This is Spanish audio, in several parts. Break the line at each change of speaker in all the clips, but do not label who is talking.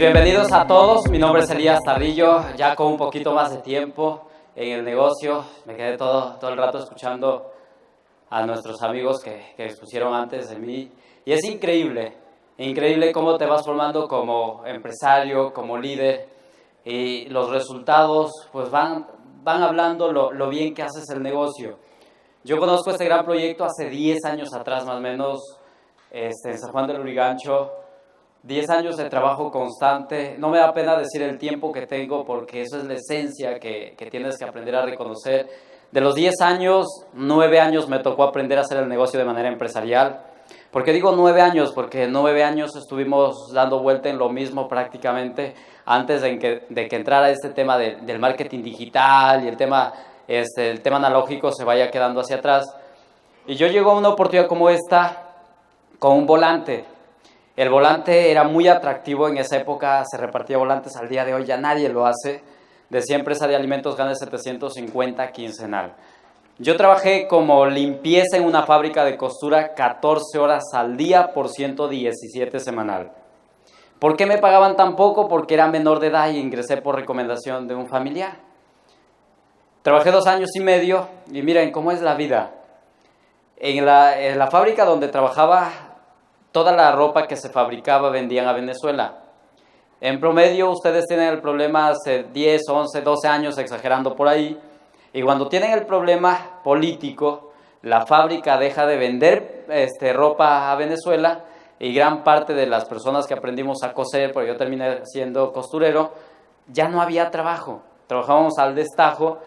bienvenidos a todos, mi nombre es Elías Tarrillo, ya con un poquito más de tiempo en el negocio, me quedé todo, todo el rato escuchando a nuestros amigos que, que expusieron antes de mí. Y es increíble, increíble cómo te vas formando como empresario, como líder. Y los resultados pues van, van hablando lo, lo bien que haces el negocio. Yo conozco este gran proyecto hace 10 años atrás más o menos este, en San Juan del Urigancho, 10 años de trabajo constante. No me da pena decir el tiempo que tengo porque eso es la esencia que, que tienes que aprender a reconocer. De los 10 años, 9 años me tocó aprender a hacer el negocio de manera empresarial. ¿Por qué digo 9 años? Porque 9 años estuvimos dando vuelta en lo mismo prácticamente antes de que, de que entrara este tema de, del marketing digital y el tema, este, el tema analógico se vaya quedando hacia atrás. Y yo llego a una oportunidad como esta con un volante el volante era muy atractivo en esa época, se repartía volantes al día de hoy, ya nadie lo hace. Decía empresa de alimentos gana 750 quincenal. Yo trabajé como limpieza en una fábrica de costura 14 horas al día por 117 semanal. ¿Por qué me pagaban tan poco? Porque era menor de edad y ingresé por recomendación de un familiar. Trabajé dos años y medio y miren cómo es la vida. En la fábrica donde trabajaba toda la ropa que se fabricaba vendían a Venezuela. En promedio ustedes tienen el problema hace 10, 11, 12 años, exagerando por ahí, y cuando tienen el problema político, la fábrica deja de vender este, ropa a Venezuela y gran parte de las personas que aprendimos a coser, porque yo terminé siendo costurero, ya no había trabajo. Trabajábamos al destajo.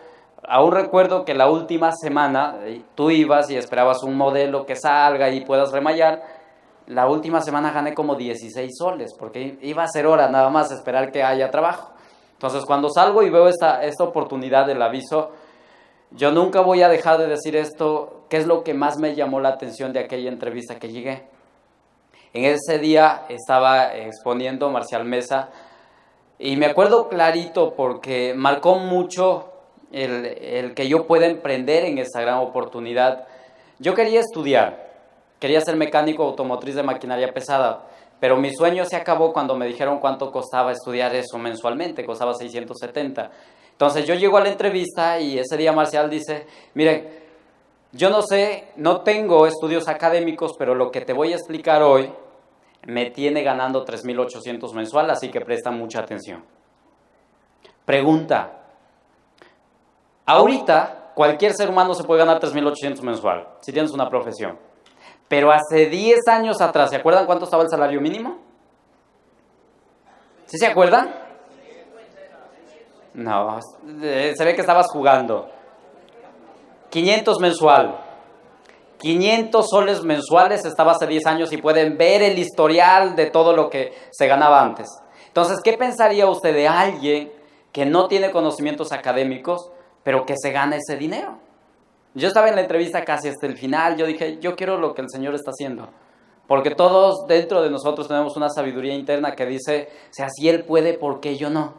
Aún recuerdo que la última semana eh, tú ibas y esperabas un modelo que salga y puedas remallar la última semana gané como 16 soles, porque iba a ser hora nada más esperar que haya trabajo. Entonces, cuando salgo y veo esta, esta oportunidad del aviso, yo nunca voy a dejar de decir esto, qué es lo que más me llamó la atención de aquella entrevista que llegué. En ese día estaba exponiendo Marcial Mesa y me acuerdo clarito porque marcó mucho el, el que yo pueda emprender en esa gran oportunidad. Yo quería estudiar, Quería ser mecánico automotriz de maquinaria pesada, pero mi sueño se acabó cuando me dijeron cuánto costaba estudiar eso mensualmente, costaba 670. Entonces yo llego a la entrevista y ese día Marcial dice, miren, yo no sé, no tengo estudios académicos, pero lo que te voy a explicar hoy me tiene ganando 3.800 mensual, así que presta mucha atención. Pregunta, ahorita cualquier ser humano se puede ganar 3.800 mensual, si tienes una profesión. Pero hace 10 años atrás, ¿se acuerdan cuánto estaba el salario mínimo? ¿Sí se acuerdan? No, eh, se ve que estabas jugando. 500 mensual. 500 soles mensuales estaba hace 10 años y pueden ver el historial de todo lo que se ganaba antes. Entonces, ¿qué pensaría usted de alguien que no tiene conocimientos académicos, pero que se gana ese dinero? Yo estaba en la entrevista casi hasta el final, yo dije, yo quiero lo que el Señor está haciendo. Porque todos dentro de nosotros tenemos una sabiduría interna que dice, o sea, si Él puede, ¿por qué yo no?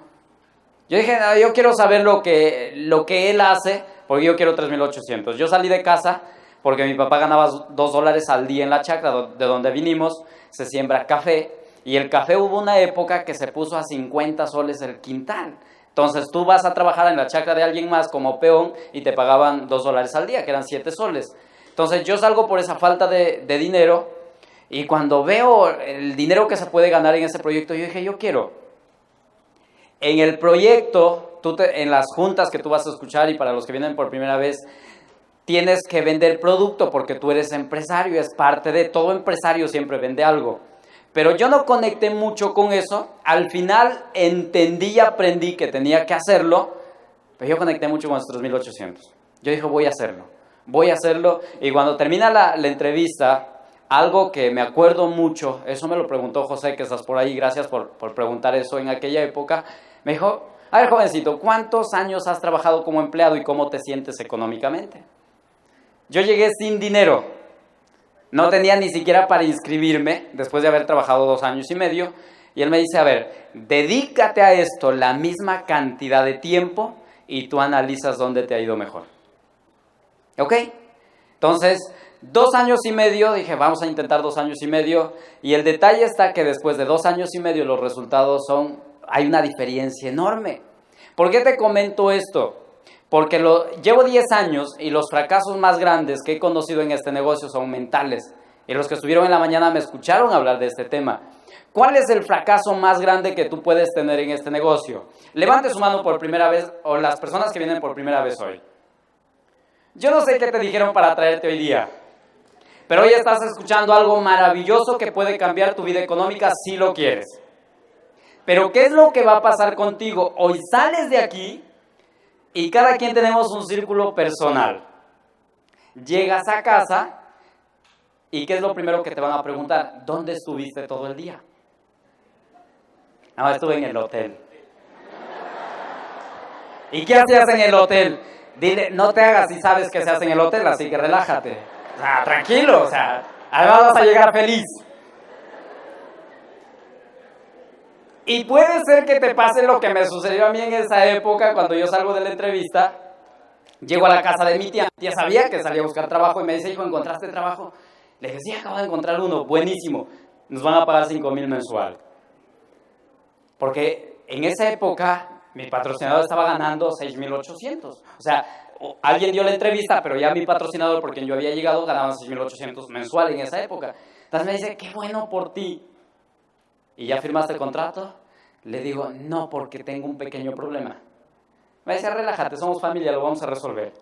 Yo dije, yo quiero saber lo que, lo que Él hace, porque yo quiero 3.800. Yo salí de casa porque mi papá ganaba 2 dólares al día en la chacra de donde vinimos, se siembra café, y el café hubo una época que se puso a 50 soles el quintal. Entonces tú vas a trabajar en la chacra de alguien más como peón y te pagaban dos dólares al día, que eran siete soles. Entonces yo salgo por esa falta de, dinero y cuando veo el dinero que se puede ganar en ese proyecto, yo dije, yo quiero. En el proyecto, tú en las juntas que tú vas a escuchar y para los que vienen por primera vez, tienes que vender producto porque tú eres empresario, es parte de todo empresario siempre vende algo. Pero yo no conecté mucho con eso. Al final entendí y aprendí que tenía que hacerlo, pero yo conecté mucho con los 3800. Yo dije, voy a hacerlo, voy a hacerlo. Y cuando termina la, entrevista, algo que me acuerdo mucho, eso me lo preguntó José, que estás por ahí, gracias por, por preguntar eso en aquella época, me dijo, a ver jovencito, ¿cuántos años has trabajado como empleado y cómo te sientes económicamente? Yo llegué sin dinero, no tenía ni siquiera para inscribirme después de haber trabajado dos años y medio. Y él me dice, a ver, dedícate a esto la misma cantidad de tiempo y tú analizas dónde te ha ido mejor. ¿Ok? Entonces, dos años y medio, dije, vamos a intentar dos años y medio, y el detalle está que después de dos años y medio los resultados son, hay una diferencia enorme. ¿Por qué te comento esto? Porque lo, llevo 10 años y los fracasos más grandes que he conocido en este negocio son mentales. Y los que estuvieron en la mañana me escucharon hablar de este tema. ¿Cuál es el fracaso más grande que tú puedes tener en este negocio? Levante su mano por primera vez o las personas que vienen por primera vez hoy. Yo no sé qué te dijeron para traerte hoy día, pero hoy estás escuchando algo maravilloso que puede cambiar tu vida económica si lo quieres. Pero ¿qué es lo que va a pasar contigo? Hoy sales de aquí y cada quien tenemos un círculo personal. Llegas a casa y ¿qué es lo primero que te van a preguntar? ¿Dónde estuviste todo el día? No, estuve en el hotel. ¿Y qué hacías en el hotel? Dile, no te hagas si sabes que se hace en el hotel, así que relájate. Tranquilo, o sea, además vas a llegar feliz. Y puede ser que te pase lo que me sucedió a mí en esa época cuando yo salgo de la entrevista. Llego a la casa de mi tía. Mi tía sabía que salía a buscar trabajo y me dice, hijo, ¿encontraste trabajo? Le dije, sí, acabo de encontrar uno, buenísimo. Nos van a pagar 5 mil mensual. Porque en esa época mi patrocinador estaba ganando 6.800. O sea, alguien dio la entrevista, pero ya mi patrocinador, por quien yo había llegado, ganaba 6.800 mensual en esa época. Entonces me dice, qué bueno por ti. ¿Y ya firmaste el contrato? Le digo, no, porque tengo un pequeño problema. Me dice, relájate, somos familia, lo vamos a resolver.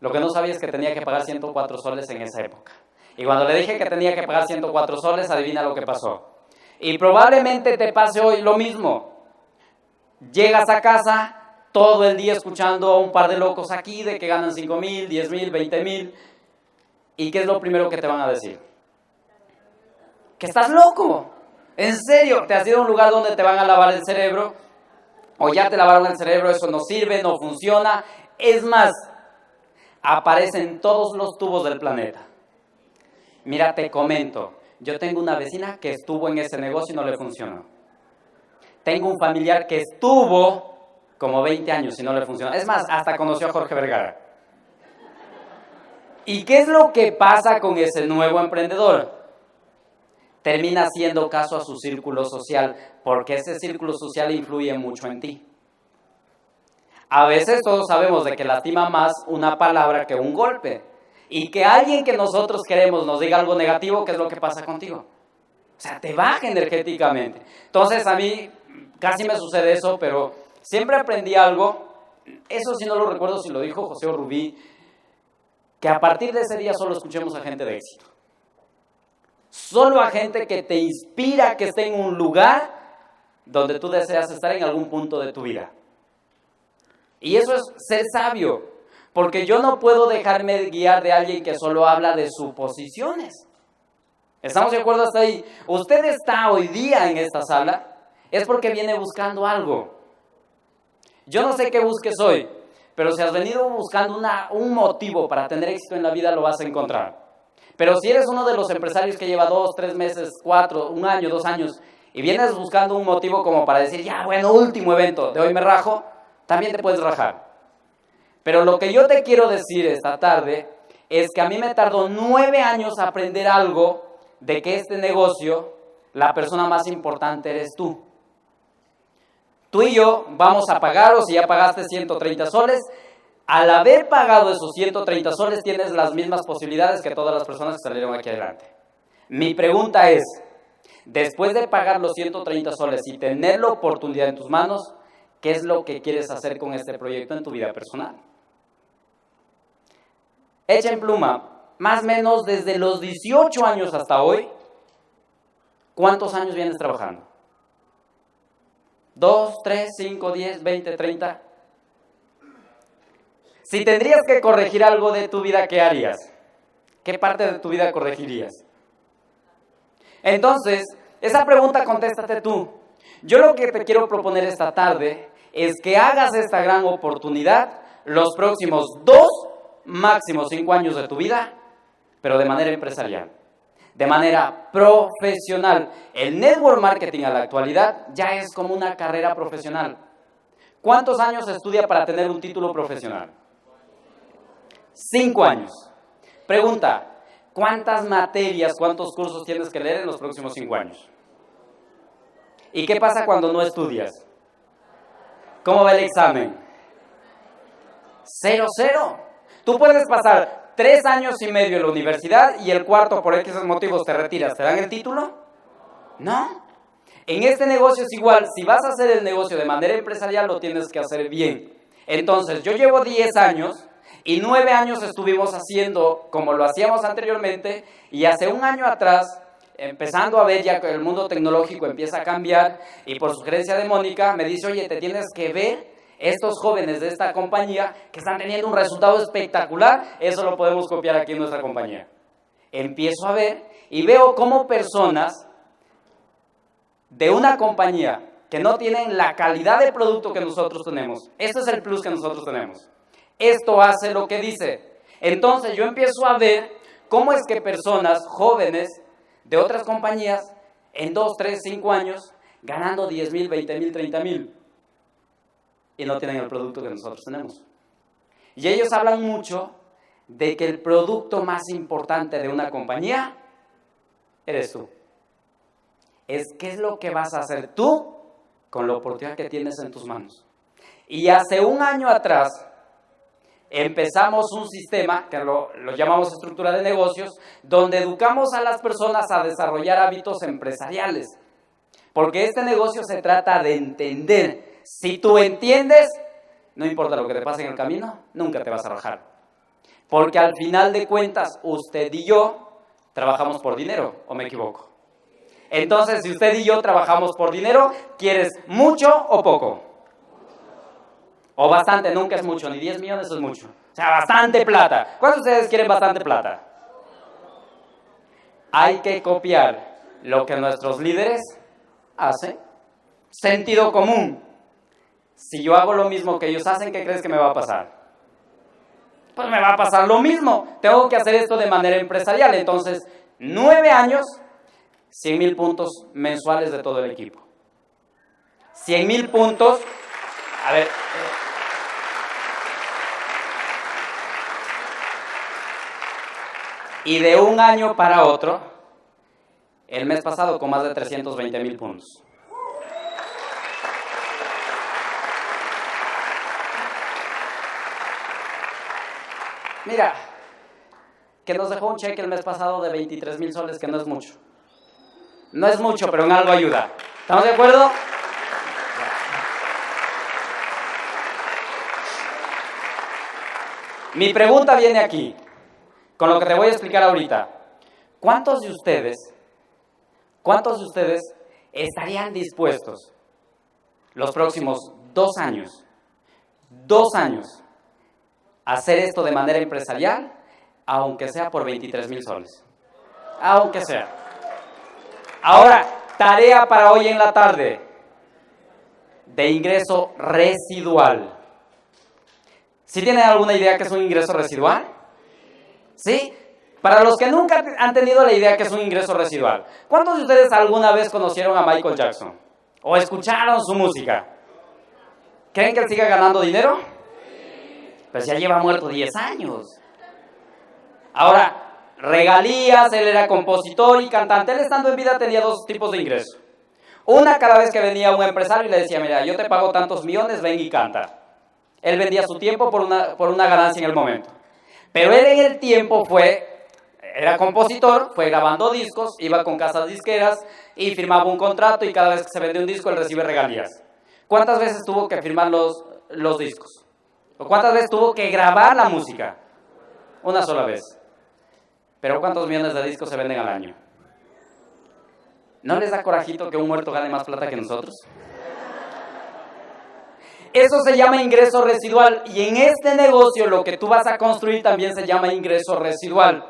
Lo que no sabía es que tenía que pagar 104 soles en esa época. Y cuando le dije que tenía que pagar 104 soles, adivina lo que pasó. Y probablemente te pase hoy lo mismo. Llegas a casa todo el día escuchando a un par de locos aquí de que ganan 5 mil, 10 mil, 20 mil. ¿Y qué es lo primero que te van a decir? Que estás loco. En serio, te has ido a un lugar donde te van a lavar el cerebro. O ya te lavaron el cerebro, eso no sirve, no funciona. Es más, aparecen todos los tubos del planeta. Mira, te comento. Yo tengo una vecina que estuvo en ese negocio y no le funcionó. Tengo un familiar que estuvo como 20 años y no le funcionó. Es más, hasta conoció a Jorge Vergara. ¿Y qué es lo que pasa con ese nuevo emprendedor? Termina haciendo caso a su círculo social, porque ese círculo social influye mucho en ti. A veces todos sabemos de que lastima más una palabra que un golpe y que alguien que nosotros queremos nos diga algo negativo, ¿qué es lo que pasa contigo? O sea, te baja energéticamente. Entonces a mí casi me sucede eso, pero siempre aprendí algo, eso sí no lo recuerdo si lo dijo José Rubí, que a partir de ese día solo escuchemos a gente de éxito. Solo a gente que te inspira, que esté en un lugar donde tú deseas estar en algún punto de tu vida. Y eso es ser sabio. Porque yo no puedo dejarme guiar de alguien que solo habla de suposiciones. ¿Estamos de acuerdo hasta ahí? Usted está hoy día en esta sala, es porque viene buscando algo. Yo no sé qué busques hoy, pero si has venido buscando un motivo para tener éxito en la vida, lo vas a encontrar. Pero si eres uno de los empresarios que lleva dos, tres meses, cuatro, un año, dos años, y vienes buscando un motivo como para decir, ya, bueno, último evento, de hoy me rajo, también te puedes rajar. Pero lo que yo te quiero decir esta tarde es que a mí me tardó nueve años aprender algo de que este negocio, la persona más importante eres tú. Tú y yo vamos a pagar, o si ya pagaste 130 soles, al haber pagado esos 130 soles tienes las mismas posibilidades que todas las personas que salieron aquí adelante. Mi pregunta es, después de pagar los 130 soles y tener la oportunidad en tus manos, ¿qué es lo que quieres hacer con este proyecto en tu vida personal? Echa en pluma, más o menos desde los 18 años hasta hoy, ¿cuántos años vienes trabajando? ¿Dos, tres, cinco, diez, veinte, treinta? Si tendrías que corregir algo de tu vida, ¿qué harías? ¿Qué parte de tu vida corregirías? Entonces, esa pregunta contéstate tú. Yo lo que te quiero proponer esta tarde es que hagas esta gran oportunidad los próximos dos máximo cinco años de tu vida, pero de manera empresarial, de manera profesional. El network marketing a la actualidad ya es como una carrera profesional. ¿Cuántos años estudia para tener un título profesional? Cinco años. Pregunta, ¿cuántas materias, cuántos cursos tienes que leer en los próximos cinco años? ¿Y qué pasa cuando no estudias? ¿Cómo va el examen? Cero, cero. Tú puedes pasar tres años y medio en la universidad y el cuarto por X motivos te retiras. ¿Te dan el título? No. En este negocio es igual. Si vas a hacer el negocio de manera empresarial, lo tienes que hacer bien. Entonces, yo llevo 10 años y 9 años estuvimos haciendo como lo hacíamos anteriormente y hace un año atrás empezando a ver ya que el mundo tecnológico empieza a cambiar y por sugerencia de Mónica me dice, oye, te tienes que ver estos jóvenes de esta compañía que están teniendo un resultado espectacular, eso lo podemos copiar aquí en nuestra compañía. Empiezo a ver y veo cómo personas de una compañía que no tienen la calidad de producto que nosotros tenemos, este es el plus que nosotros tenemos. Esto hace lo que dice. Entonces yo empiezo a ver cómo es que personas jóvenes de otras compañías en 2, 3, 5 años ganando 10 mil, 20 mil, 30 mil y no tienen el producto que nosotros tenemos. Y ellos hablan mucho de que el producto más importante de una compañía eres tú. Es qué es lo que vas a hacer tú con la oportunidad que tienes en tus manos. Y hace un año atrás empezamos un sistema que lo, llamamos estructura de negocios, donde educamos a las personas a desarrollar hábitos empresariales. Porque este negocio se trata de entender si tú entiendes, no importa lo que te pase en el camino, nunca te vas a rajar. Porque al final de cuentas, usted y yo trabajamos por dinero, ¿o me equivoco? Entonces, si usted y yo trabajamos por dinero, ¿quieres mucho o poco? O bastante, nunca es mucho, ni 10 millones es mucho. O sea, bastante plata. ¿Cuántos de ustedes quieren bastante plata? Hay que copiar lo que nuestros líderes hacen. Sentido común. Si yo hago lo mismo que ellos hacen, ¿qué crees que me va a pasar? Pues me va a pasar lo mismo. Tengo que hacer esto de manera empresarial. Entonces, nueve años, 100 mil puntos mensuales de todo el equipo. 100 mil puntos. A ver. Y de un año para otro, el mes pasado con más de 320 mil puntos. Mira, que nos dejó un cheque el mes pasado de 23 mil soles, que no es mucho. No es mucho, pero en algo ayuda. ¿Estamos de acuerdo? Mi pregunta viene aquí, con lo que te voy a explicar ahorita. ¿Cuántos de ustedes, cuántos de ustedes estarían dispuestos los próximos dos años, dos años, hacer esto de manera empresarial, aunque sea por 23 mil soles. Aunque sea. Ahora, tarea para hoy en la tarde de ingreso residual. ¿Sí tienen alguna idea que es un ingreso residual? ¿Sí? Para los que nunca han tenido la idea que es un ingreso residual, ¿cuántos de ustedes alguna vez conocieron a Michael Jackson? ¿O escucharon su música? ¿Creen que él siga ganando dinero? Pues ya lleva muerto 10 años. Ahora, regalías, él era compositor y cantante. Él estando en vida tenía dos tipos de ingresos. Una cada vez que venía un empresario y le decía, mira, yo te pago tantos millones, ven y canta. Él vendía su tiempo por una, por una ganancia en el momento. Pero él en el tiempo fue, era compositor, fue grabando discos, iba con casas disqueras y firmaba un contrato y cada vez que se vende un disco él recibe regalías. ¿Cuántas veces tuvo que firmar los, los discos? ¿O cuántas veces tuvo que grabar la música? Una sola vez. Pero ¿cuántos millones de discos se venden al año? ¿No les da corajito que un muerto gane más plata que nosotros? Eso se llama ingreso residual y en este negocio lo que tú vas a construir también se llama ingreso residual.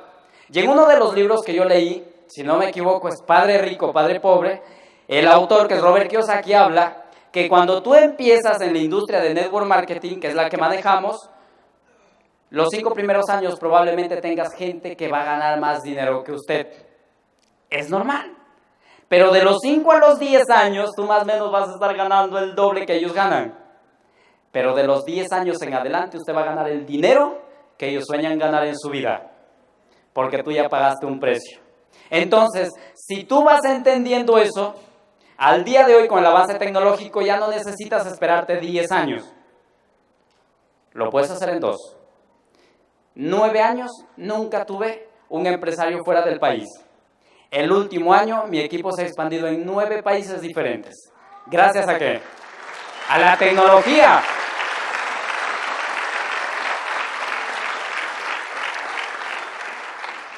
Y en uno de los libros que yo leí, si no me equivoco, es Padre Rico, Padre Pobre, el autor que es Robert Kiyosaki habla que cuando tú empiezas en la industria de network marketing, que es la que manejamos, los cinco primeros años probablemente tengas gente que va a ganar más dinero que usted. Es normal. Pero de los 5 a los 10 años, tú más o menos vas a estar ganando el doble que ellos ganan. Pero de los 10 años en adelante, usted va a ganar el dinero que ellos sueñan ganar en su vida. porque tú ya pagaste un precio. Entonces, si tú vas entendiendo eso, al día de hoy con el avance tecnológico ya no necesitas esperarte 10 años. Lo puedes hacer en dos. Nueve años nunca tuve un empresario fuera del país. El último año mi equipo se ha expandido en nueve países diferentes. ¿Gracias a qué? A la tecnología.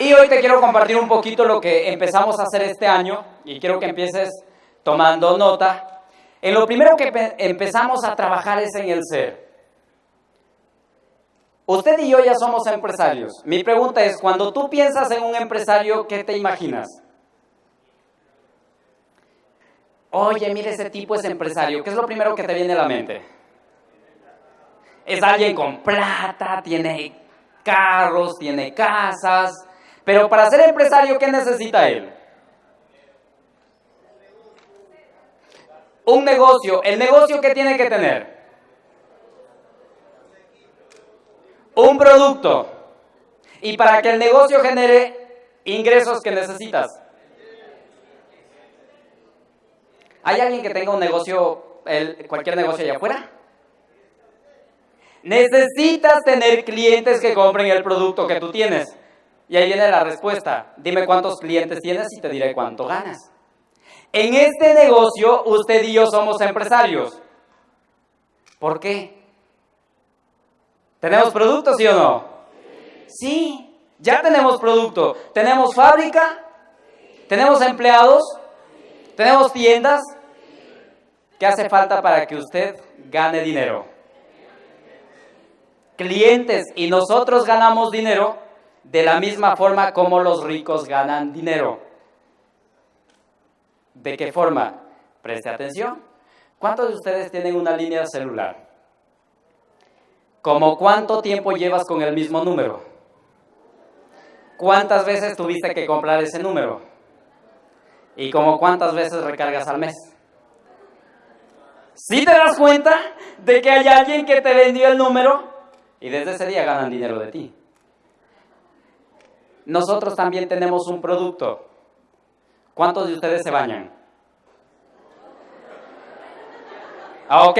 Y hoy te quiero compartir un poquito lo que empezamos a hacer este año y quiero que empieces tomando nota. En lo primero que empezamos a trabajar es en el ser. Usted y yo ya somos empresarios. Mi pregunta es, cuando tú piensas en un empresario, ¿qué te imaginas? Oye, mire, ese tipo es empresario. ¿Qué es lo primero que te viene a la mente? Es alguien con plata, tiene carros, tiene casas. Pero para ser empresario, ¿qué necesita él? Un negocio. ¿El negocio qué tiene que tener? Un producto. Y para que el negocio genere ingresos que necesitas. ¿Hay alguien que tenga un negocio, cualquier negocio allá afuera? Necesitas tener clientes que compren el producto que tú tienes. Y ahí viene la respuesta. Dime cuántos clientes tienes y te diré cuánto ganas. En este negocio, usted y yo somos empresarios. ¿Por qué? ¿Tenemos producto, sí o no? Sí, ya tenemos producto. ¿Tenemos fábrica? ¿Tenemos empleados? ¿Tenemos tiendas? ¿Qué hace falta para que usted gane dinero? Clientes. Y nosotros ganamos dinero de la misma forma como los ricos ganan dinero. ¿De qué forma? Preste atención. ¿Cuántos de ustedes tienen una línea celular? ¿Cómo cuánto tiempo llevas con el mismo número? ¿Cuántas veces tuviste que comprar ese número? ¿Y como cuántas veces recargas al mes? ¿Sí te das cuenta de que hay alguien que te vendió el número y desde ese día ganan dinero de ti? nosotros también tenemos un producto. ¿Cuántos de ustedes se bañan? Ah, ok.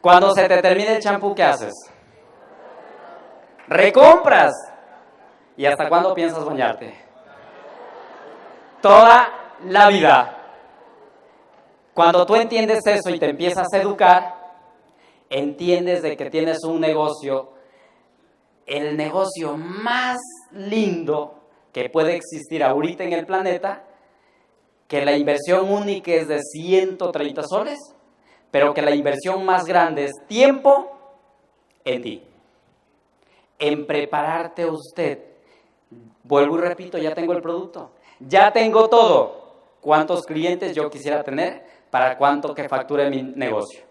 Cuando se te termine el champú, ¿qué haces? Recompras. ¿Y hasta cuándo piensas bañarte? Toda la vida. Cuando tú entiendes eso y te empiezas a educar, entiendes de que tienes un negocio el negocio más lindo que puede existir ahorita en el planeta, que la inversión única es de 130 soles, pero que la inversión más grande es tiempo en ti, en prepararte usted. Vuelvo y repito, ya tengo el producto, ya tengo todo. ¿Cuántos clientes yo quisiera tener para cuánto que facture mi negocio?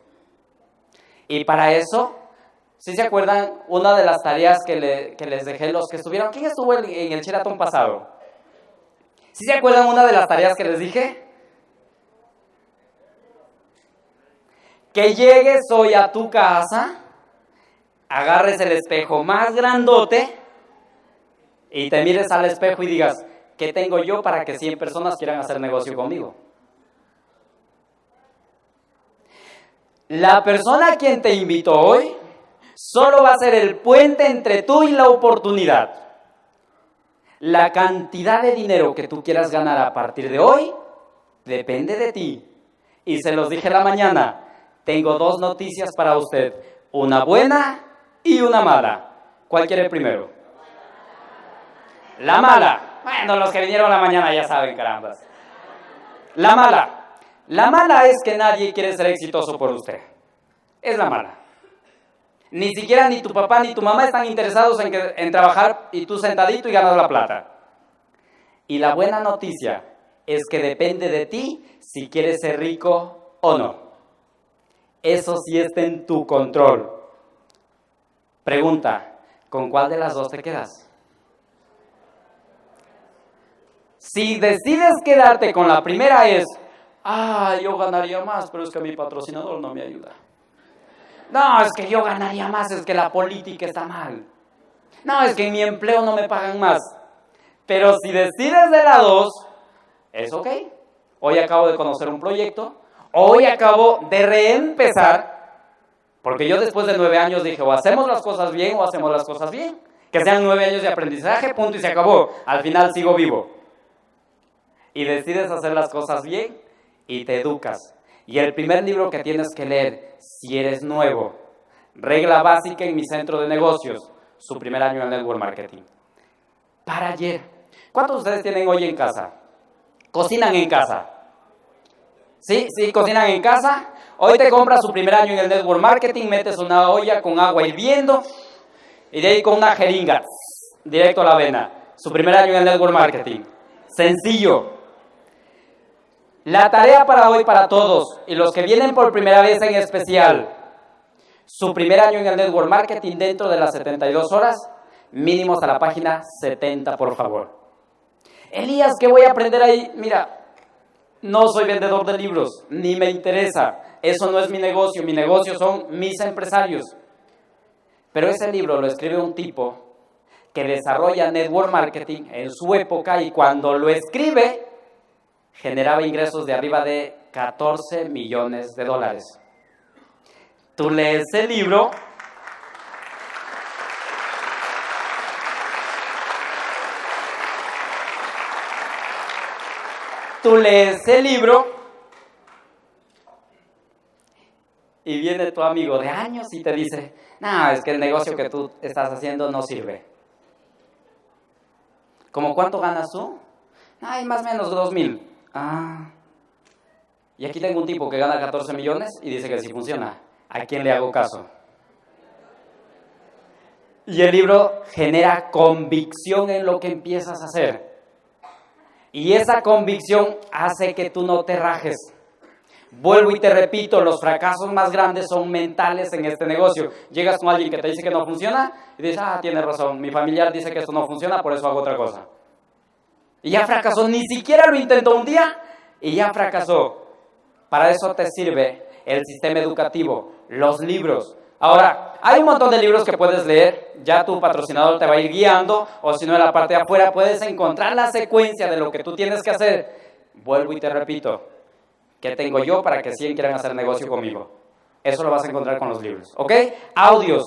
Y para eso si se acuerdan, una de las tareas que, les dejé los que estuvieron, ¿quién estuvo en, el Sheraton pasado? Si se acuerdan una de las tareas que les dije? Que llegues hoy a tu casa, agarres el espejo más grandote y te mires al espejo y digas, ¿qué tengo yo para que 100 personas quieran hacer negocio conmigo? La persona a quien te invitó hoy solo va a ser el puente entre tú y la oportunidad. La cantidad de dinero que tú quieras ganar a partir de hoy depende de ti. Y se los dije la mañana, tengo dos noticias para usted, una buena y una mala. ¿Cuál quiere primero? La mala. Bueno, los que vinieron la mañana ya saben, carambas. La mala. La mala es que nadie quiere ser exitoso por usted. Es la mala. Ni siquiera ni tu papá ni tu mamá están interesados en, trabajar y tú sentadito y ganas la plata. Y la buena noticia es que depende de ti si quieres ser rico o no. Eso sí está en tu control. Pregunta, ¿con cuál de las dos te quedas? Si decides quedarte con la primera es, ah, yo ganaría más, pero es que mi patrocinador no me ayuda. No, es que yo ganaría más, es que la política está mal. No, es que en mi empleo no me pagan más. Pero si decides de la 2, es ok. Hoy acabo de conocer un proyecto, hoy acabo de reempezar, porque yo después de nueve años dije, o hacemos las cosas bien o hacemos las cosas bien. Que sean nueve años de aprendizaje, punto y se acabó. Al final sigo vivo. Y decides hacer las cosas bien y te educas. Y el primer libro que tienes que leer, si eres nuevo, regla básica en mi centro de negocios, su primer año en Network Marketing. Para ayer. ¿Cuántos de ustedes tienen hoy en casa? ¿Cocinan en casa? ¿Sí? ¿Sí? ¿Cocinan en casa? Hoy te compras su primer año en el Network Marketing, metes una olla con agua hirviendo y de ahí con una jeringa, directo a la vena. Su primer año en el Network Marketing. Sencillo. La tarea para hoy para todos y los que vienen por primera vez en especial su primer año en el network marketing dentro de las 72 horas, mínimos a la página 70, por favor. Elías, ¿qué voy a aprender ahí? Mira, no soy vendedor de libros, ni me interesa. Eso no es mi negocio, mi negocio son mis empresarios. Pero ese libro lo escribe un tipo que desarrolla network marketing en su época y cuando lo escribe generaba ingresos de arriba de 14 millones de dólares. Tú lees el libro. Tú lees el libro y viene tu amigo de años y te dice, no, es que el negocio que tú estás haciendo no sirve. ¿Cómo cuánto ganas tú? Ay, más o menos dos mil. Ah. Y aquí tengo un tipo que gana 14 millones y dice que sí funciona. ¿a quién le hago caso? Y el libro genera convicción en lo que empiezas a hacer. Y esa convicción hace que tú no te rajes. Vuelvo y te repito, los fracasos más grandes son mentales en este negocio. Llegas con alguien que te dice que no funciona y dices, ah, tienes razón, mi familiar dice que esto no funciona, por eso hago otra cosa. Y ya fracasó, ni siquiera lo intentó un día y ya fracasó. Para eso te sirve el sistema educativo, los libros. Ahora, hay un montón de libros que puedes leer, ya tu patrocinador te va a ir guiando, o si no en la parte de afuera puedes encontrar la secuencia de lo que tú tienes que hacer. Vuelvo y te repito, ¿qué tengo yo para que 100 quieran hacer negocio conmigo? Eso lo vas a encontrar con los libros, ¿ok? Audios.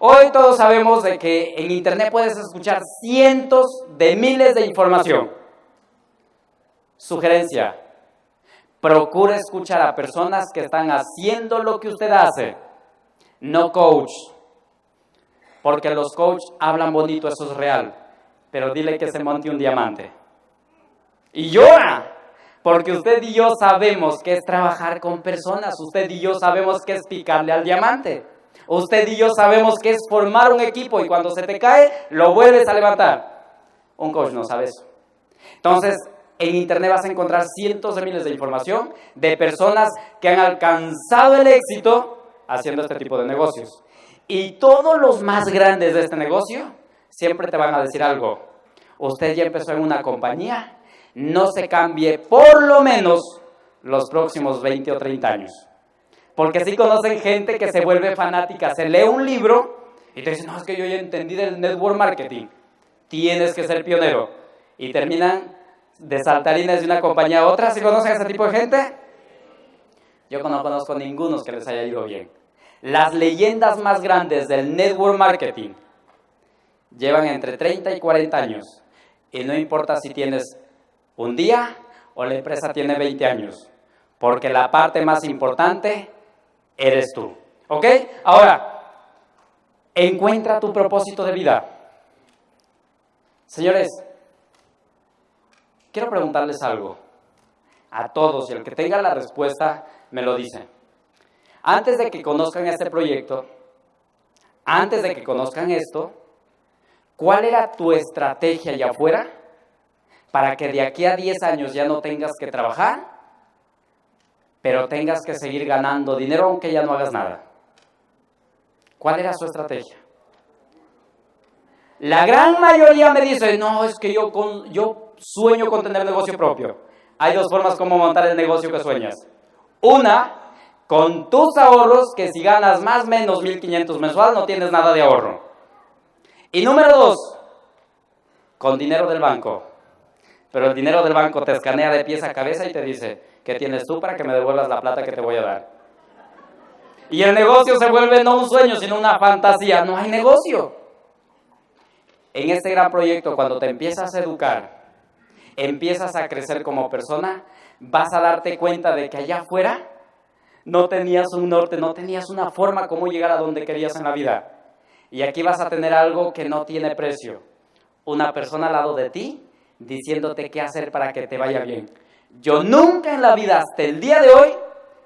Hoy todos sabemos de que en Internet puedes escuchar cientos de miles de información. Sugerencia, Procure escuchar a personas que están haciendo lo que usted hace, no coach. Porque los coaches hablan bonito, eso es real. Pero dile que se monte un diamante. Y llora. Porque usted y yo sabemos que es trabajar con personas. Usted y yo sabemos que es picarle al diamante. Usted y yo sabemos que es formar un equipo y cuando se te cae, lo vuelves a levantar. Un coach no sabe eso. Entonces, en Internet vas a encontrar cientos de miles de información de personas que han alcanzado el éxito haciendo este tipo de negocios. Y todos los más grandes de este negocio siempre te van a decir algo. Usted ya empezó en una compañía, no se cambie por lo menos los próximos 20 o 30 años. Porque si conocen gente que se vuelve fanática, se lee un libro y te dicen, no, es que yo ya entendí del network marketing, tienes que ser pionero. Y terminan de saltarines de una compañía a otra. ¿Sí conocen a ese tipo de gente? Yo no conozco ninguno que les haya ido bien. Las leyendas más grandes del network marketing llevan entre 30 y 40 años. Y no importa si tienes un día o la empresa tiene 20 años. Porque la parte más importante eres tú. ¿Ok? Ahora, encuentra tu propósito de vida. Señores, Quiero preguntarles algo a todos y el que tenga la respuesta me lo dice. Antes de que conozcan este proyecto, antes de que conozcan esto, ¿cuál era tu estrategia allá afuera para que de aquí a 10 años ya no tengas que trabajar, pero tengas que seguir ganando dinero aunque ya no hagas nada? ¿Cuál era su estrategia? La gran mayoría me dice, no, es que yo, con, yo sueño con tener negocio propio. Hay dos formas como montar el negocio que sueñas. Una, con tus ahorros, que si ganas más o menos 1.500 mensual no tienes nada de ahorro. Y número dos, con dinero del banco. Pero el dinero del banco te escanea de pies a cabeza y te dice, ¿qué tienes tú para que me devuelvas la plata que te voy a dar? Y el negocio se vuelve no un sueño, sino una fantasía. No hay negocio. En este gran proyecto, cuando te empiezas a educar, empiezas a crecer como persona, vas a darte cuenta de que allá afuera no tenías un norte, no tenías una forma como llegar a donde querías en la vida. Y aquí vas a tener algo que no tiene precio. Una persona al lado de ti diciéndote qué hacer para que te vaya bien. Yo nunca en la vida, hasta el día de hoy,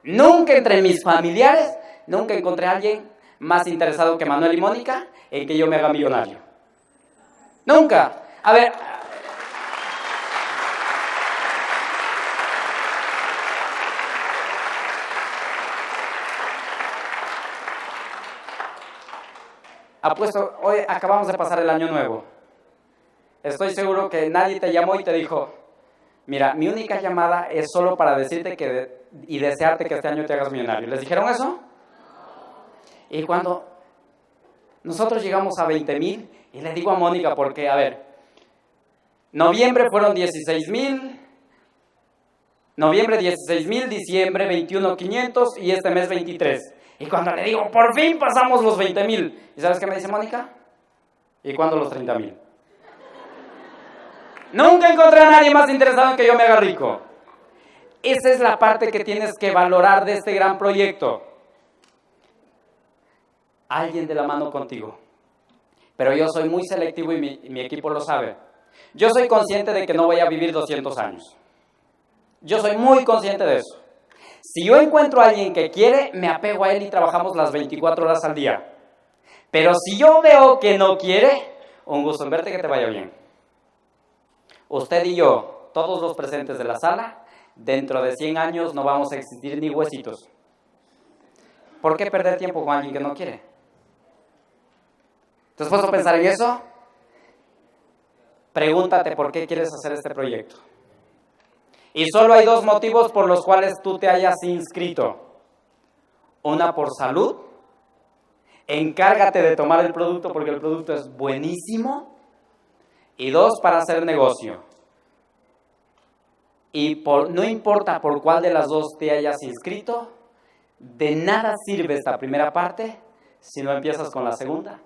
nunca entre mis familiares, nunca encontré a alguien más interesado que Manuel y Mónica en que yo me haga millonario. Nunca. A ver, Apuesto, hoy acabamos de pasar el año nuevo. Estoy seguro que nadie te llamó y te dijo, mira, mi única llamada es solo para decirte que y desearte que este año te hagas millonario. ¿Les dijeron eso? Y cuando nosotros llegamos a 20 mil, y le digo a Mónica, porque, a ver, noviembre fueron 16 mil, noviembre 16 mil, diciembre 21 500 y este mes 23. Y cuando le digo, por fin pasamos los 20 mil. ¿Y sabes qué me dice Mónica? ¿Y cuándo los 30 mil? Nunca encontré a nadie más interesado en que yo me haga rico. Esa es la parte que tienes que valorar de este gran proyecto. Alguien de la mano contigo. Pero yo soy muy selectivo y mi, equipo lo sabe. Yo soy consciente de que no voy a vivir 200 años. Yo soy muy consciente de eso. Si yo encuentro a alguien que quiere, me apego a él y trabajamos las 24 horas al día. Pero si yo veo que no quiere, un gusto en verte que te vaya bien. Usted y yo, todos los presentes de la sala, dentro de 100 años no vamos a existir ni huesitos. ¿Por qué perder tiempo con alguien que no quiere? ¿Te has puesto a pensar en eso? Pregúntate por qué quieres hacer este proyecto. Y solo hay dos motivos por los cuales tú te hayas inscrito. Una por salud. Encárgate de tomar el producto porque el producto es buenísimo. Y dos, para hacer negocio. Y por, no importa por cuál de las dos te hayas inscrito, de nada sirve esta primera parte si no empiezas con la segunda.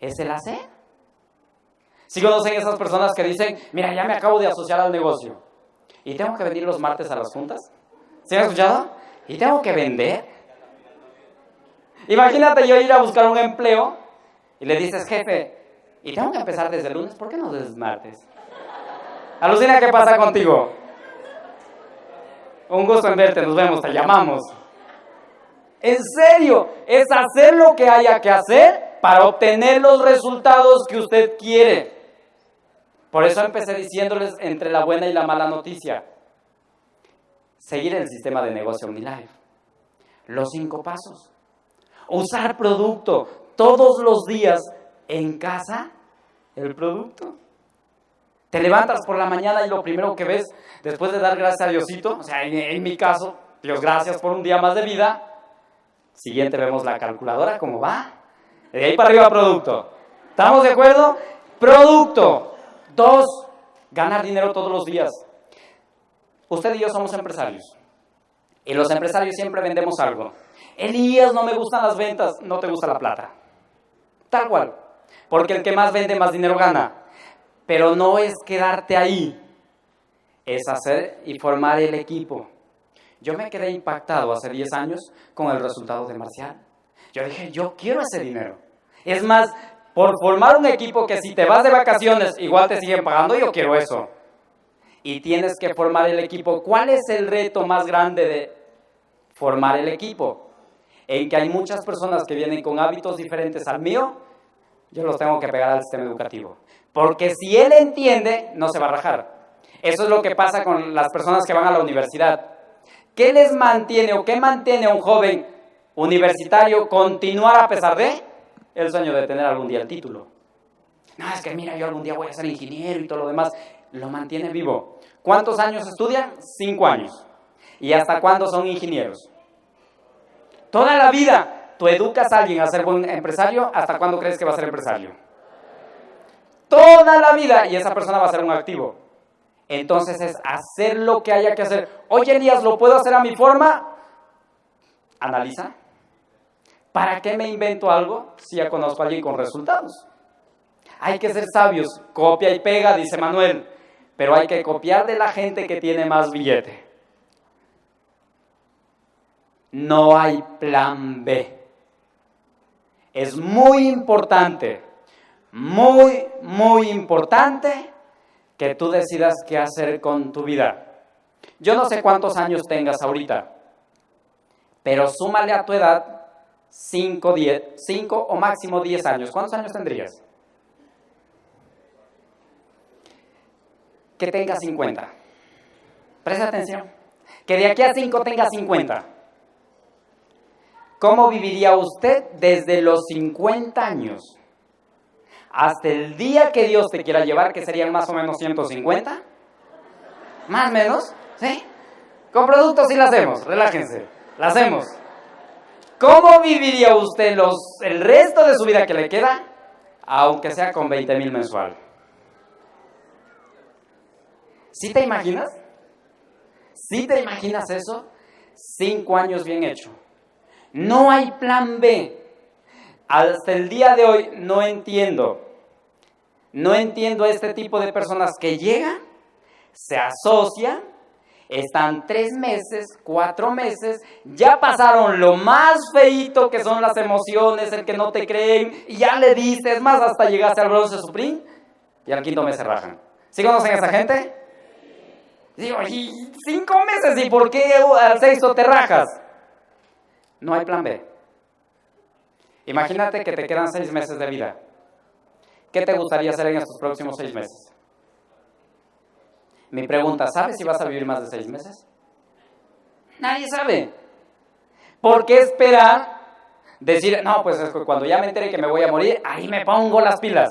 ¿Es el hacer? Si conocen esas personas que dicen, mira, ya me acabo de asociar al negocio y tengo que venir los martes a las juntas. ¿Se han escuchado? Y tengo que vender. Imagínate yo ir a buscar un empleo y le dices, jefe, y tengo que empezar desde el lunes, ¿por qué no desde el martes? Alucina, ¿qué pasa contigo? Un gusto en verte, nos vemos, te llamamos. En serio, es hacer lo que haya que hacer para obtener los resultados que usted quiere. Por eso empecé diciéndoles entre la buena y la mala noticia. Seguir el sistema de negocio OmniLife. Los cinco pasos. Usar producto todos los días en casa, el producto. Te levantas por la mañana y lo primero que ves, después de dar gracias a Diosito, o sea, en, en mi caso, Dios gracias por un día más de vida. Siguiente vemos la calculadora, ¿cómo va? De ahí para arriba producto. ¿Estamos de acuerdo? Producto. Dos, ganar dinero todos los días. Usted y yo somos empresarios. Y los empresarios siempre vendemos algo. Elías, no me gustan las ventas, no te gusta la plata. Tal cual. Porque el que más vende, más dinero gana. Pero no es quedarte ahí. Es hacer y formar el equipo. Yo me quedé impactado hace 10 años con el resultado de Marcial. Yo dije, yo quiero ese dinero. Es más, por formar un equipo que si te vas de vacaciones igual te siguen pagando, yo quiero eso. Y tienes que formar el equipo. ¿Cuál es el reto más grande de formar el equipo? En que hay muchas personas que vienen con hábitos diferentes al mío, yo los tengo que pegar al sistema educativo. Porque si él entiende, no se va a rajar. Eso es lo que pasa con las personas que van a la universidad. ¿Qué les mantiene o qué mantiene a un joven universitario continuar a pesar de? el sueño de tener algún día el título. No, es que mira, yo algún día voy a ser ingeniero y todo lo demás. Lo mantiene vivo. ¿Cuántos años estudian? Cinco años. ¿Y hasta cuándo son ingenieros? Toda la vida. Tú educas a alguien a ser buen empresario, ¿hasta cuándo crees que va a ser empresario? Toda la vida y esa persona va a ser un activo. Entonces es hacer lo que haya que hacer. Oye Elías, ¿lo puedo hacer a mi forma? Analiza. ¿Para qué me invento algo si ya conozco a alguien con resultados? Hay que ser sabios. Copia y pega, dice Manuel. Pero hay que copiar de la gente que tiene más billete. No hay plan B. Es muy importante, muy, muy importante que tú decidas qué hacer con tu vida. Yo no sé cuántos años tengas ahorita, pero súmale a tu edad 5, 10, 5 o máximo 10 años. ¿Cuántos años tendrías? Que tenga 50. Presta atención. Que de aquí a 5 tenga 50. ¿Cómo viviría usted desde los 50 años? hasta el día que Dios te quiera llevar, que serían más o menos 150. Más o menos, ¿sí? Con productos sí la hacemos, relájense, la hacemos. ¿Cómo viviría usted los, el resto de su vida que le queda? Aunque sea con 20 mil mensual. ¿Sí te imaginas? ¿Sí te imaginas eso? Cinco años bien hecho. No hay plan B. Hasta el día de hoy no entiendo no entiendo a este tipo de personas que llegan, se asocian, están tres meses, cuatro meses, ya pasaron lo más feito que son las emociones, el que no te creen, y ya le dices más, hasta llegaste al bronce Supreme, y al quinto mes se rajan. ¿Sí conocen a esa gente? Digo, y cinco meses, ¿y por qué al sexto te rajas? No hay plan B. Imagínate que te quedan seis meses de vida. ¿Qué te gustaría hacer en estos próximos seis meses? Mi pregunta, ¿sabes si vas a vivir más de seis meses? Nadie sabe. ¿Por qué esperar decir, no, pues cuando ya me entere que me voy a morir, ahí me pongo las pilas?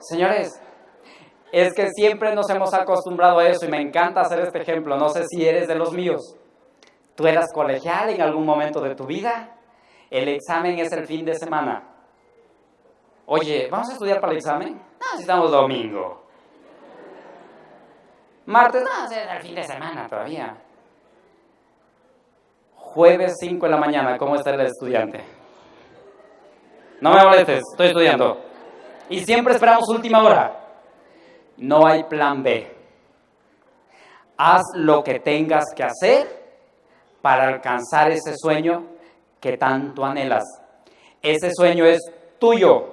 Señores, es que siempre nos hemos acostumbrado a eso y me encanta hacer este ejemplo. No sé si eres de los míos. Tú eras colegial en algún momento de tu vida. El examen es el fin de semana. Oye, ¿vamos a estudiar para el examen? No, si estamos domingo. Martes, no, es el fin de semana todavía. Jueves 5 de la mañana, ¿cómo está el estudiante? No me molestes, estoy estudiando. Y siempre esperamos última hora. No hay plan B. Haz lo que tengas que hacer para alcanzar ese sueño que tanto anhelas. Ese sueño es tuyo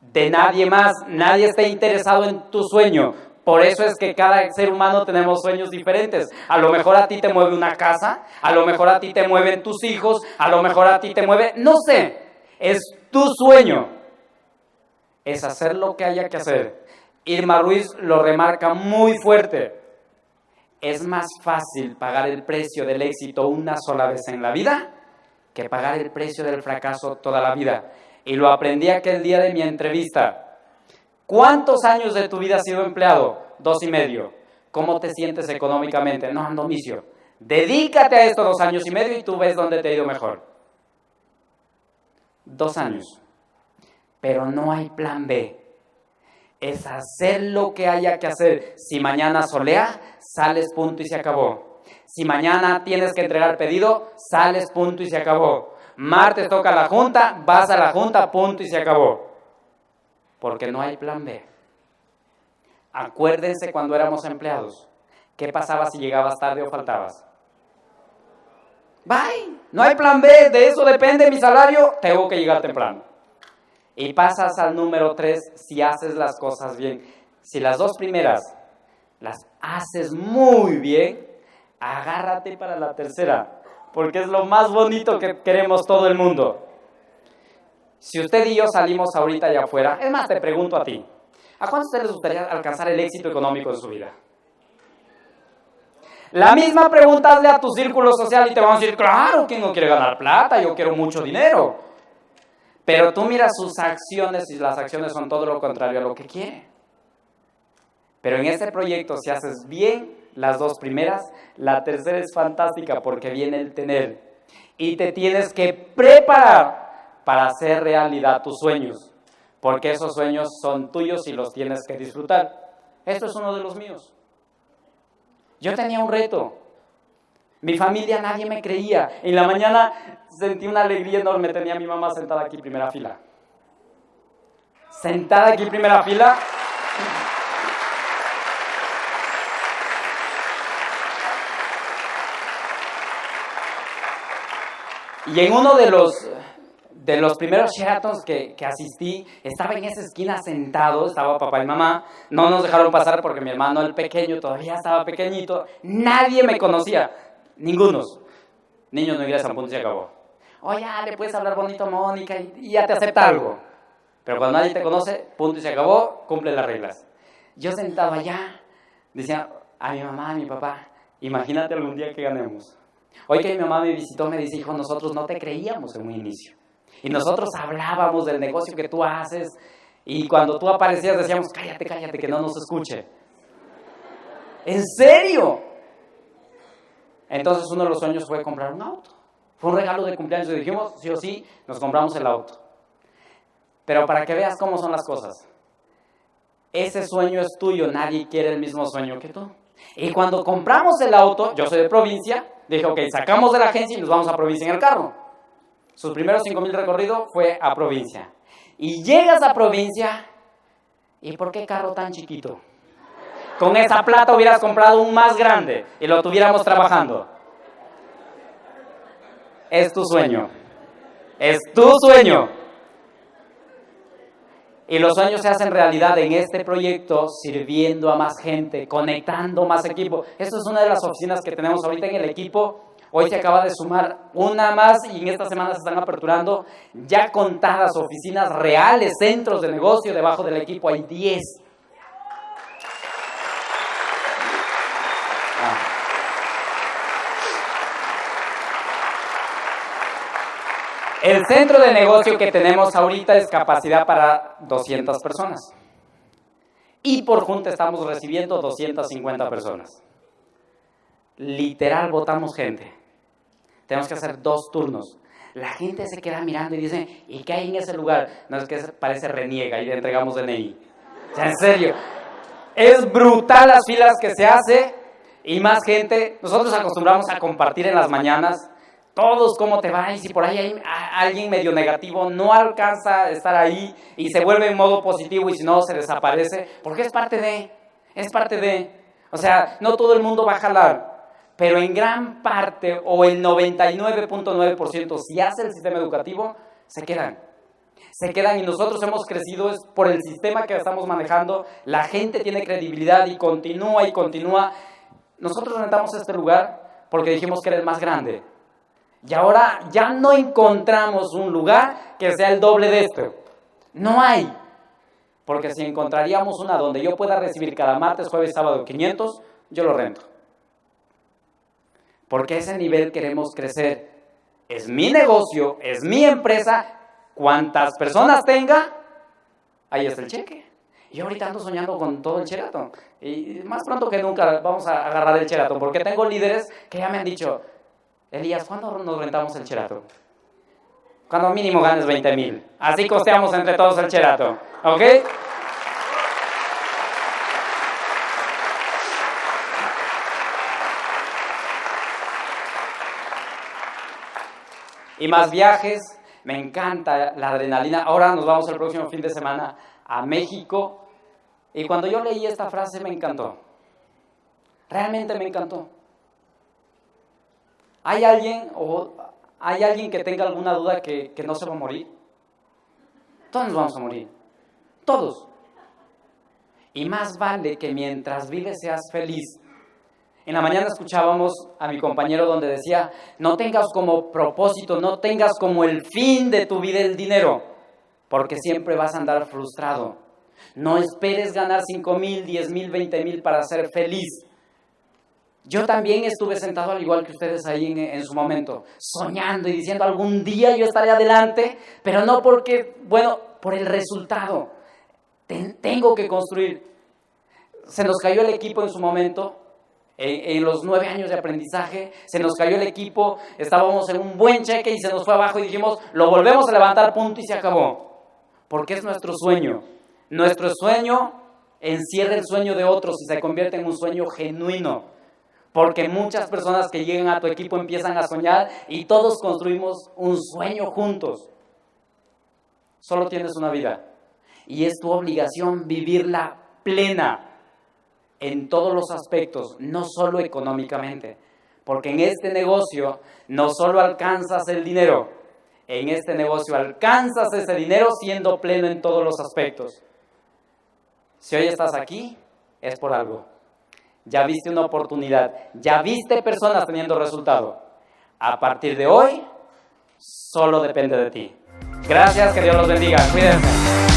de nadie más. Nadie está interesado en tu sueño. Por eso es que cada ser humano tenemos sueños diferentes. A lo mejor a ti te mueve una casa, a lo mejor a ti te mueven tus hijos, a lo mejor a ti te mueve, no sé, es tu sueño. Es hacer lo que haya que hacer. Irma Ruiz lo remarca muy fuerte. Es más fácil pagar el precio del éxito una sola vez en la vida que pagar el precio del fracaso toda la vida y lo aprendí aquel día de mi entrevista. ¿Cuántos años de tu vida has sido empleado? Dos y medio. ¿Cómo te sientes económicamente? No, ando misio. Dedícate a estos dos años y medio y tú ves dónde te ha ido mejor. Dos años. Pero no hay plan B. Es hacer lo que haya que hacer. Si mañana solea, sales punto y se acabó. Si mañana tienes que entregar pedido, sales punto y se acabó martes toca la junta, vas a la junta, punto y se acabó. Porque no hay plan B. Acuérdense cuando éramos empleados. ¿Qué pasaba si llegabas tarde o faltabas? Bye. No hay plan B. De eso depende mi salario. Tengo que llegar temprano. Y pasas al número tres si haces las cosas bien. Si las dos primeras las haces muy bien, agárrate para la tercera porque es lo más bonito que queremos todo el mundo. Si usted y yo salimos ahorita allá afuera, es más, te pregunto a ti, ¿a cuántos ustedes les gustaría alcanzar el éxito económico en su vida? La misma pregunta hazle a tu círculo social y te van a decir, claro, ¿quién no quiere ganar plata? Yo quiero mucho dinero. Pero tú miras sus acciones y las acciones son todo lo contrario a lo que quiere. Pero en este proyecto, si haces bien las dos primeras, la tercera es fantástica porque viene el tener. y te tienes que preparar para hacer realidad tus sueños, porque esos sueños son tuyos y los tienes que disfrutar. Esto es uno de los míos. Yo tenía un reto. Mi familia nadie me creía. En la mañana sentí una alegría enorme. Tenía a mi mamá sentada aquí primera fila. Sentada aquí primera fila. Y en uno de los, de los primeros Sheratons que, que, asistí, estaba en esa esquina sentado, estaba papá y mamá, no nos dejaron pasar porque mi hermano el pequeño todavía estaba pequeñito, nadie me conocía, ningunos. Niño, no ingresan, punto se acabó. Oye, le puedes hablar bonito a Mónica y, ya te acepta algo. Pero cuando nadie te conoce, punto y se acabó, cumple las reglas. Yo sentado allá, decía a mi mamá, a mi papá, imagínate algún día que ganemos. Hoy que mi mamá me visitó, me dice, hijo, nosotros no te creíamos en un inicio. Y nosotros hablábamos del negocio que tú haces. Y cuando tú aparecías decíamos, cállate, cállate, que no nos escuche. ¿En serio? Entonces uno de los sueños fue comprar un auto. Fue un regalo de cumpleaños y dijimos, sí o sí, nos compramos el auto. Pero para que veas cómo son las cosas. Ese sueño es tuyo, nadie quiere el mismo sueño que tú. Y cuando compramos el auto, yo soy de provincia, dije, ok, sacamos de la agencia y nos vamos a provincia en el carro. Sus primeros 5.000 recorridos fue a provincia. Y llegas a provincia, ¿y por qué carro tan chiquito? Con esa plata hubieras comprado un más grande y lo tuviéramos trabajando. Es tu sueño. Es tu sueño. Y los sueños se hacen realidad en este proyecto, sirviendo a más gente, conectando más equipo. Esto es una de las oficinas que tenemos ahorita en el equipo. Hoy se acaba de sumar una más y en esta semana se están aperturando ya contadas oficinas reales, centros de negocio. Debajo del equipo hay 10. El centro de negocio que tenemos ahorita es capacidad para 200 personas. Y por junta estamos recibiendo 250 personas. Literal, votamos gente. Tenemos que hacer dos turnos. La gente se queda mirando y dice, ¿y qué hay en ese lugar? No es que parece reniega y le entregamos DNI. O sea, en serio. Es brutal las filas que se hace y más gente. Nosotros acostumbramos a compartir en las mañanas todos cómo te va y si por ahí hay alguien medio negativo no alcanza a estar ahí y se vuelve en modo positivo y si no se desaparece, porque es parte de, es parte de, o sea, no todo el mundo va a jalar, pero en gran parte o el 99.9% si hace el sistema educativo, se quedan. Se quedan y nosotros hemos crecido es por el sistema que estamos manejando, la gente tiene credibilidad y continúa y continúa. Nosotros rentamos este lugar porque dijimos que era el más grande. Y ahora ya no encontramos un lugar que sea el doble de este. No hay. Porque si encontraríamos una donde yo pueda recibir cada martes, jueves, sábado 500, yo lo rento. Porque ese nivel queremos crecer. Es mi negocio, es mi empresa. Cuantas personas tenga, ahí está el cheque. Y ahorita ando soñando con todo el cherato. Y más pronto que nunca vamos a agarrar el cherato. Porque tengo líderes que ya me han dicho, Elías, ¿cuándo nos rentamos el cherato? Cuando mínimo ganes 20 mil. Así costeamos entre todos el cherato. ¿Ok? Y más viajes, me encanta la adrenalina. Ahora nos vamos el próximo fin de semana a México. Y cuando yo leí esta frase me encantó. Realmente me encantó. ¿Hay alguien o hay alguien que tenga alguna duda que, que no se va a morir? Todos nos vamos a morir. Todos. Y más vale que mientras vives seas feliz. En la mañana escuchábamos a mi compañero donde decía, no tengas como propósito, no tengas como el fin de tu vida el dinero, porque siempre vas a andar frustrado. No esperes ganar 5 mil, 10 mil, 20 mil para ser feliz. Yo también estuve sentado al igual que ustedes ahí en, su momento, soñando y diciendo algún día yo estaré adelante, pero no porque, bueno, por el resultado. tengo que construir. Se nos cayó el equipo en su momento En, los nueve años de aprendizaje se nos cayó el equipo, estábamos en un buen cheque y se nos fue abajo y dijimos, lo volvemos a levantar, punto y se acabó. Porque es nuestro sueño. Nuestro sueño encierra el sueño de otros y se convierte en un sueño genuino. Porque muchas personas que llegan a tu equipo empiezan a soñar y todos construimos un sueño juntos. Solo tienes una vida y es tu obligación vivirla plena en todos los aspectos, no solo económicamente. Porque en este negocio no solo alcanzas el dinero, en este negocio alcanzas ese dinero siendo pleno en todos los aspectos. Si hoy estás aquí, es por algo. Ya viste una oportunidad, ya viste personas teniendo resultado. A partir de hoy, solo depende de ti. Gracias, que Dios los bendiga. Cuídense.